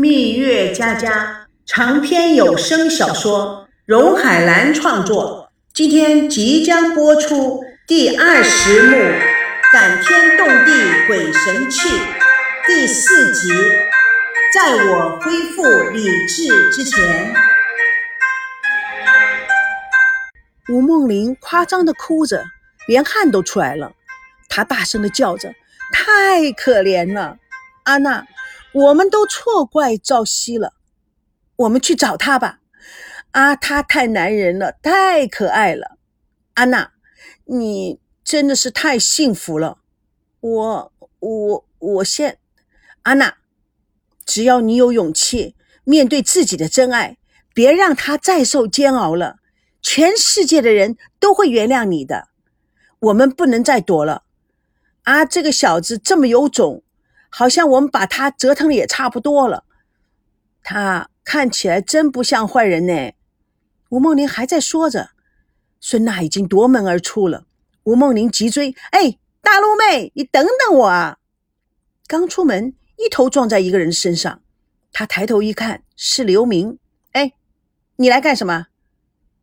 蜜月佳佳长篇有声小说，荣海兰创作，今天即将播出第二十幕《感天动地鬼神气》第四集。在我恢复理智之前，吴梦玲夸张的哭着，连汗都出来了。她大声的叫着：“太可怜了，安娜。”我们都错怪赵熙了，我们去找他吧。啊，他太男人了，太可爱了。安娜，你真的是太幸福了。我我我现，安娜，只要你有勇气面对自己的真爱，别让他再受煎熬了，全世界的人都会原谅你的。我们不能再躲了。啊，这个小子这么有种。好像我们把他折腾的也差不多了，他看起来真不像坏人呢。吴梦玲还在说着，孙娜已经夺门而出了。吴梦玲急追：“哎，大陆妹，你等等我啊！”刚出门，一头撞在一个人身上。他抬头一看，是刘明。哎，你来干什么？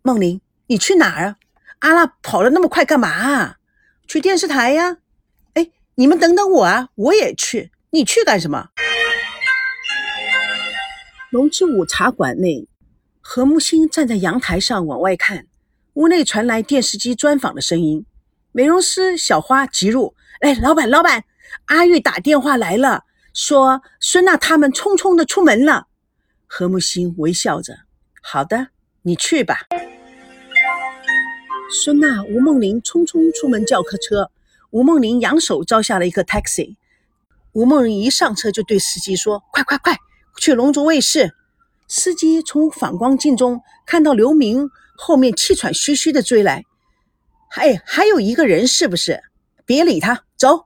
梦玲，你去哪儿啊？阿拉跑了那么快干嘛啊？去电视台呀。哎，你们等等我啊，我也去。你去干什么？龙之舞茶馆内，何木星站在阳台上往外看，屋内传来电视机专访的声音。美容师小花急入：“哎，老板，老板，阿玉打电话来了，说孙娜他们匆匆的出门了。”何木星微笑着：“好的，你去吧。”孙娜、吴梦玲匆匆出门叫客车，吴梦玲扬手招下了一个 taxi。吴梦玲一上车就对司机说：“快快快，去龙族卫视！”司机从反光镜中看到刘明后面气喘吁吁的追来，还还有一个人，是不是？别理他，走。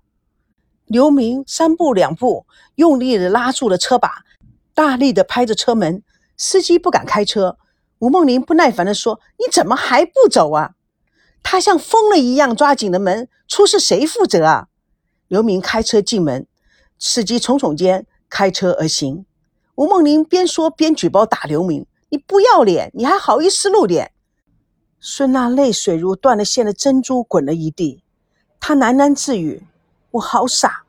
刘明三步两步，用力的拉住了车把，大力的拍着车门。司机不敢开车。吴梦玲不耐烦的说：“你怎么还不走啊？”他像疯了一样抓紧了门，出事谁负责啊？刘明开车进门。司机耸耸肩，开车而行。吴梦玲边说边举报打刘明：“你不要脸，你还好意思露脸？”孙娜泪水如断了线的珍珠滚了一地，她喃喃自语：“我好傻，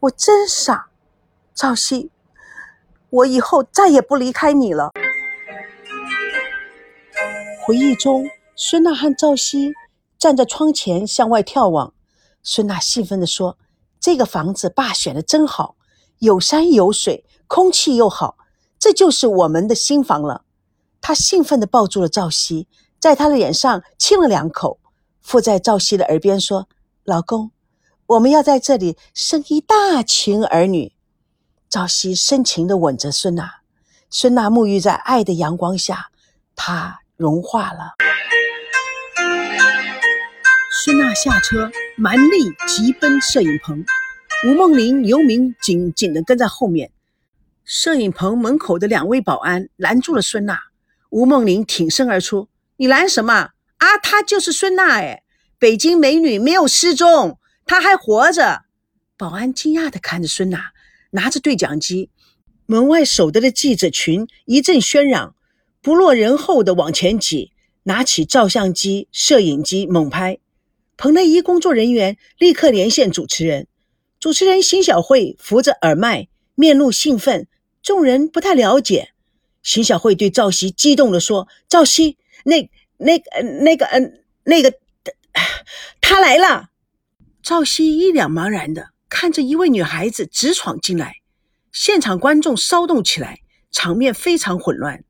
我真傻。”赵熙，我以后再也不离开你了。回忆中，孙娜和赵熙站在窗前向外眺望。孙娜兴奋地说。这个房子爸选的真好，有山有水，空气又好，这就是我们的新房了。他兴奋地抱住了赵熙，在他的脸上亲了两口，附在赵熙的耳边说：“老公，我们要在这里生一大群儿女。”赵熙深情地吻着孙娜，孙娜沐浴在爱的阳光下，她融化了。孙娜下车，蛮力急奔摄影棚。吴梦玲、刘明紧紧地跟在后面。摄影棚门口的两位保安拦住了孙娜。吴梦玲挺身而出：“你拦什么？啊，她就是孙娜，哎，北京美女没有失踪，她还活着。”保安惊讶地看着孙娜，拿着对讲机。门外守着的记者群一阵喧嚷，不落人后的往前挤，拿起照相机、摄影机猛拍。彭内一工作人员立刻连线主持人，主持人邢小慧扶着耳麦，面露兴奋。众人不太了解，邢小慧对赵熙激动地说：“赵熙，那、那、那个、嗯，那个，他来了。”赵熙一脸茫然的看着一位女孩子直闯进来，现场观众骚动起来，场面非常混乱。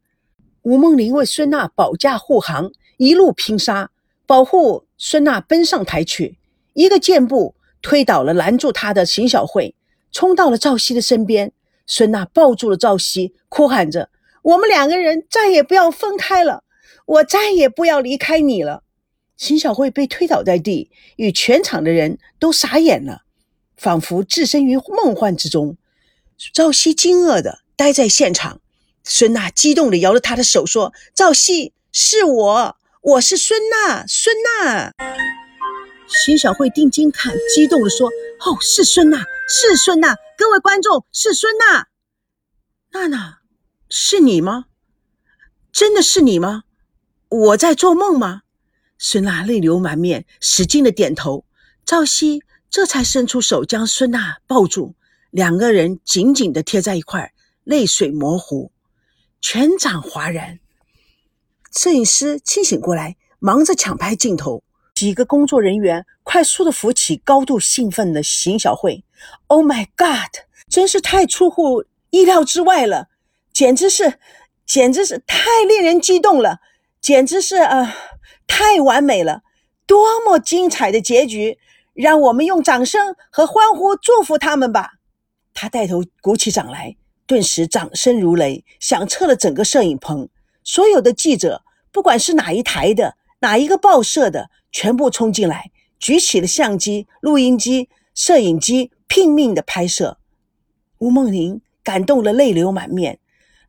吴梦玲为孙娜保驾护航，一路拼杀。保护孙娜奔上台去，一个箭步推倒了拦住她的邢小慧，冲到了赵熙的身边。孙娜抱住了赵熙，哭喊着：“我们两个人再也不要分开了，我再也不要离开你了。”邢小慧被推倒在地，与全场的人都傻眼了，仿佛置身于梦幻之中。赵熙惊愕的呆在现场，孙娜激动的摇着他的手说：“赵熙，是我。”我是孙娜，孙娜。徐小慧定睛看，激动地说：“哦，是孙娜，是孙娜！各位观众，是孙娜。”娜娜，是你吗？真的是你吗？我在做梦吗？孙娜泪流满面，使劲的点头。赵熙这才伸出手将孙娜抱住，两个人紧紧的贴在一块，泪水模糊，全场哗然。摄影师清醒过来，忙着抢拍镜头。几个工作人员快速的扶起高度兴奋的邢小慧。Oh my God！真是太出乎意料之外了，简直是，简直是太令人激动了，简直是啊，太完美了！多么精彩的结局！让我们用掌声和欢呼祝福他们吧。他带头鼓起掌来，顿时掌声如雷，响彻了整个摄影棚。所有的记者，不管是哪一台的、哪一个报社的，全部冲进来，举起了相机、录音机、摄影机，拼命的拍摄。吴梦玲感动了，泪流满面。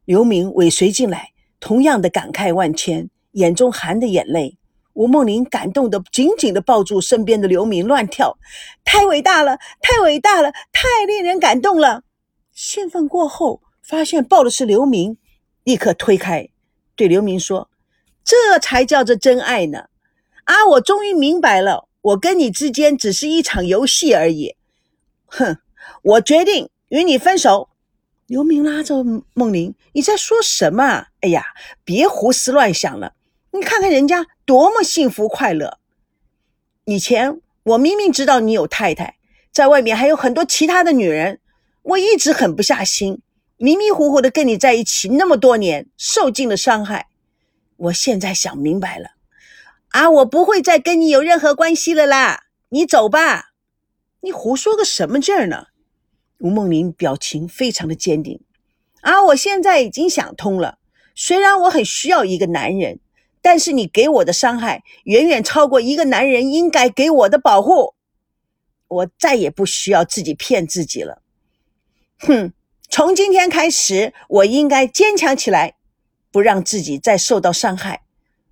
刘明尾随进来，同样的感慨万千，眼中含着眼泪。吴梦玲感动的紧紧的抱住身边的刘明，乱跳，太伟大了，太伟大了，太令人感动了。兴奋过后，发现抱的是刘明，立刻推开，对刘明说：“这才叫做真爱呢！啊，我终于明白了，我跟你之间只是一场游戏而已。哼，我决定与你分手。”刘明拉着梦玲：“你在说什么？哎呀，别胡思乱想了。”你看看人家多么幸福快乐！以前我明明知道你有太太，在外面还有很多其他的女人，我一直狠不下心，迷迷糊糊的跟你在一起那么多年，受尽了伤害。我现在想明白了，啊，我不会再跟你有任何关系了啦！你走吧。你胡说个什么劲儿呢？吴梦玲表情非常的坚定。啊，我现在已经想通了，虽然我很需要一个男人。但是你给我的伤害远远超过一个男人应该给我的保护，我再也不需要自己骗自己了。哼，从今天开始，我应该坚强起来，不让自己再受到伤害。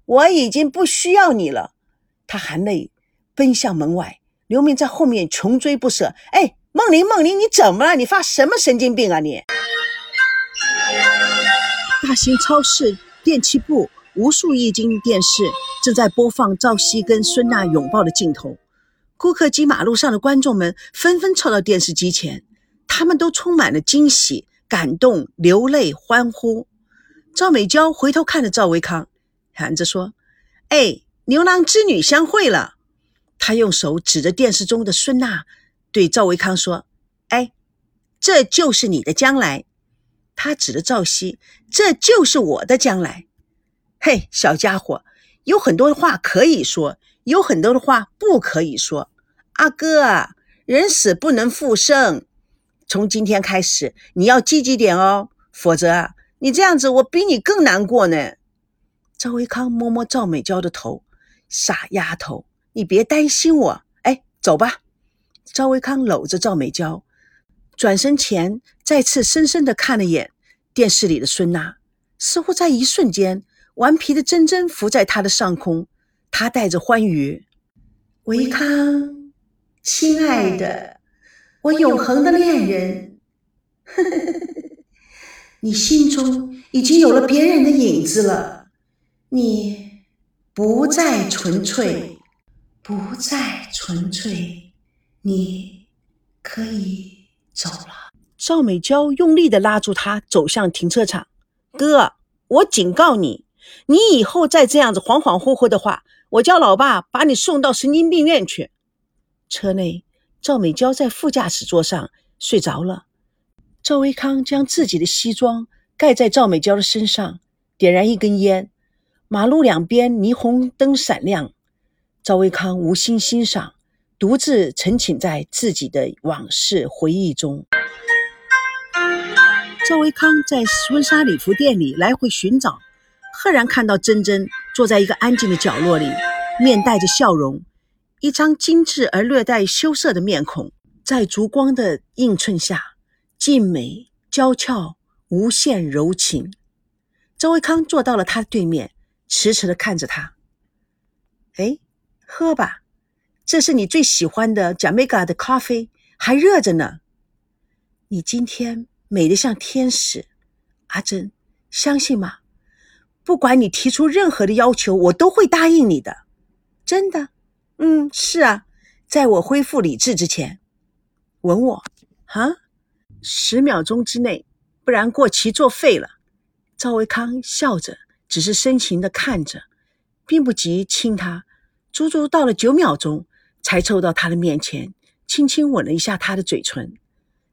我已经不需要你了。他含泪奔向门外，刘明在后面穷追不舍。哎，梦玲，梦玲，你怎么了？你发什么神经病啊你？大型超市电器部。无数液晶电视正在播放赵熙跟孙娜拥抱的镜头，顾客及马路上的观众们纷纷凑到电视机前，他们都充满了惊喜、感动、流泪、欢呼。赵美娇回头看着赵维康，喊着说：“哎，牛郎织女相会了。”她用手指着电视中的孙娜，对赵维康说：“哎，这就是你的将来。”他指着赵熙：“这就是我的将来。”嘿，小家伙，有很多的话可以说，有很多的话不可以说。阿哥，人死不能复生，从今天开始你要积极点哦，否则你这样子我比你更难过呢。赵维康摸摸赵美娇的头，傻丫头，你别担心我。哎，走吧。赵维康搂着赵美娇，转身前再次深深的看了眼电视里的孙娜，似乎在一瞬间。顽皮的珍珍浮在他的上空，他带着欢愉。维康，亲爱的，我永恒的恋人，你心中已经有了别人的影子了，你不再纯粹，不再纯粹，你可以走了。赵美娇用力的拉住他，走向停车场。哥，我警告你。你以后再这样子恍恍惚惚的话，我叫老爸把你送到神经病院去。车内，赵美娇在副驾驶座上睡着了。赵维康将自己的西装盖在赵美娇的身上，点燃一根烟。马路两边霓虹灯闪亮，赵维康无心欣赏，独自沉浸在自己的往事回忆中。赵维康在婚纱礼服店里来回寻找。赫然看到珍珍坐在一个安静的角落里，面带着笑容，一张精致而略带羞涩的面孔，在烛光的映衬下，静美娇俏，无限柔情。周维康坐到了他对面，迟迟的看着他。哎，喝吧，这是你最喜欢的贾梅嘎的咖啡，还热着呢。你今天美得像天使，阿珍，相信吗？不管你提出任何的要求，我都会答应你的。真的？嗯，是啊，在我恢复理智之前，吻我，哈，十秒钟之内，不然过期作废了。赵维康笑着，只是深情的看着，并不急亲他。足足到了九秒钟，才凑到他的面前，轻轻吻了一下他的嘴唇。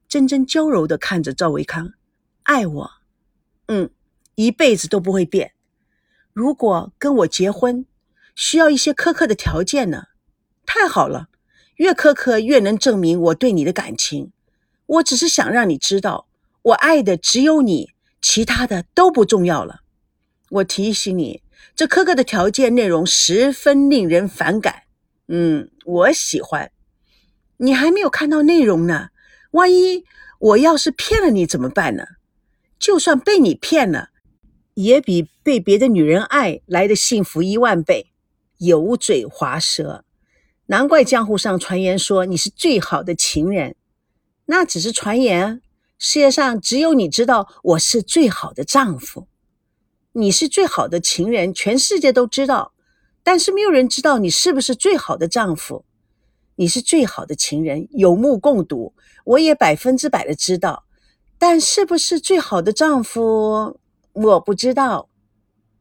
真真娇柔的看着赵维康，爱我，嗯，一辈子都不会变。如果跟我结婚，需要一些苛刻的条件呢？太好了，越苛刻越能证明我对你的感情。我只是想让你知道，我爱的只有你。其他的都不重要了。我提醒你，这苛刻的条件内容十分令人反感。嗯，我喜欢。你还没有看到内容呢，万一我要是骗了你怎么办呢？就算被你骗了，也比被别的女人爱来的幸福一万倍。油嘴滑舌，难怪江湖上传言说你是最好的情人，那只是传言。世界上只有你知道我是最好的丈夫，你是最好的情人，全世界都知道，但是没有人知道你是不是最好的丈夫。你是最好的情人，有目共睹，我也百分之百的知道，但是不是最好的丈夫，我不知道。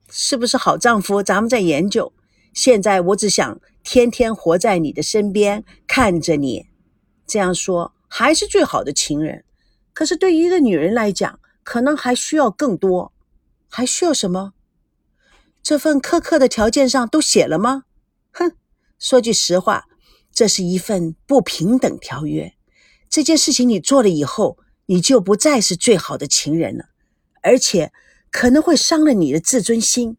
是不是好丈夫，咱们在研究。现在我只想天天活在你的身边，看着你。这样说，还是最好的情人。可是，对于一个女人来讲，可能还需要更多，还需要什么？这份苛刻的条件上都写了吗？哼，说句实话，这是一份不平等条约。这件事情你做了以后，你就不再是最好的情人了，而且可能会伤了你的自尊心。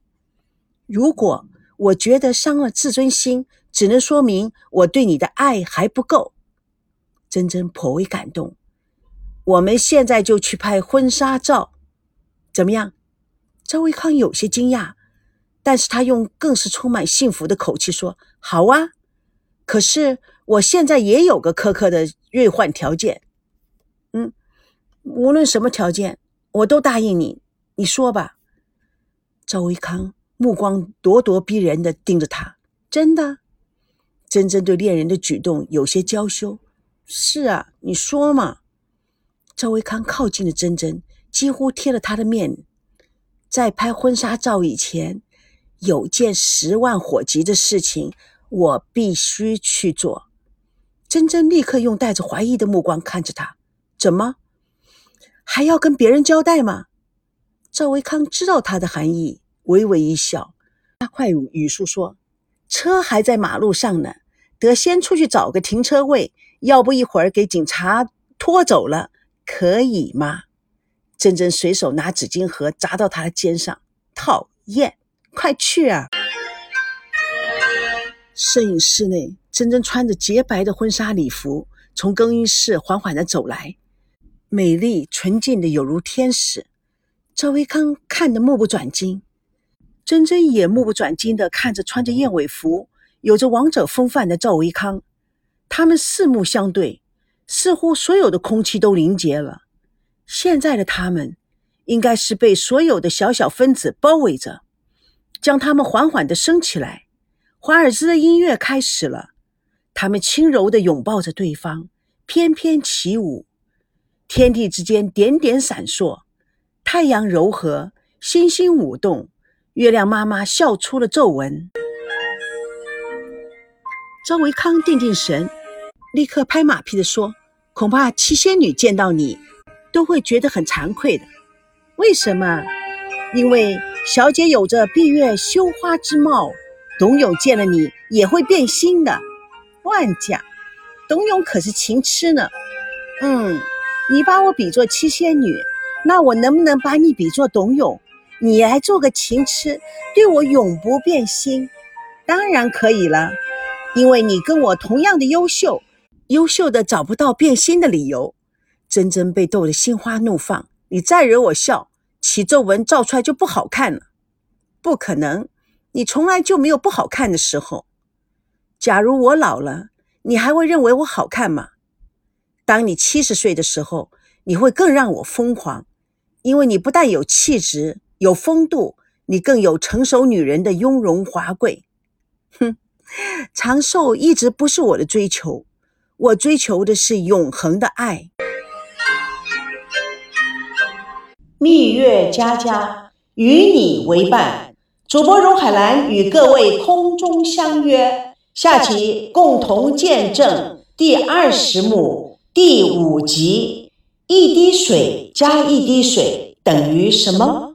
如果我觉得伤了自尊心，只能说明我对你的爱还不够。真真颇为感动。我们现在就去拍婚纱照，怎么样？赵维康有些惊讶，但是他用更是充满幸福的口气说：“好啊，可是我现在也有个苛刻的兑换条件。嗯，无论什么条件，我都答应你。你说吧。”赵维康目光咄咄逼人的盯着他，真的？真真对恋人的举动有些娇羞。是啊，你说嘛。赵维康靠近了珍珍，几乎贴了她的面。在拍婚纱照以前，有件十万火急的事情，我必须去做。珍珍立刻用带着怀疑的目光看着他：“怎么？还要跟别人交代吗？”赵维康知道他的含义，微微一笑，加快语速说：“车还在马路上呢，得先出去找个停车位，要不一会儿给警察拖走了。”可以吗？珍珍随手拿纸巾盒砸到他的肩上，讨厌！快去啊！摄影室内，珍珍穿着洁白的婚纱礼服从更衣室缓缓的走来，美丽纯净的有如天使。赵维康看得目不转睛，珍珍也目不转睛的看着穿着燕尾服、有着王者风范的赵维康，他们四目相对。似乎所有的空气都凝结了。现在的他们，应该是被所有的小小分子包围着，将他们缓缓的升起来。华尔兹的音乐开始了，他们轻柔的拥抱着对方，翩翩起舞。天地之间点点闪烁，太阳柔和，星星舞动，月亮妈妈笑出了皱纹。赵维康定定神。立刻拍马屁的说：“恐怕七仙女见到你，都会觉得很惭愧的。为什么？因为小姐有着闭月羞花之貌，董永见了你也会变心的。乱讲！董永可是情痴呢。嗯，你把我比作七仙女，那我能不能把你比作董永？你来做个情痴，对我永不变心？当然可以了，因为你跟我同样的优秀。”优秀的找不到变心的理由，真真被逗得心花怒放。你再惹我笑，起皱纹照出来就不好看了。不可能，你从来就没有不好看的时候。假如我老了，你还会认为我好看吗？当你七十岁的时候，你会更让我疯狂，因为你不但有气质、有风度，你更有成熟女人的雍容华贵。哼，长寿一直不是我的追求，我追求的是永恒的爱。蜜月佳佳与你为伴，主播荣海兰与各位空中相约，下集共同见证第二十幕第五集：一滴水加一滴水等于什么？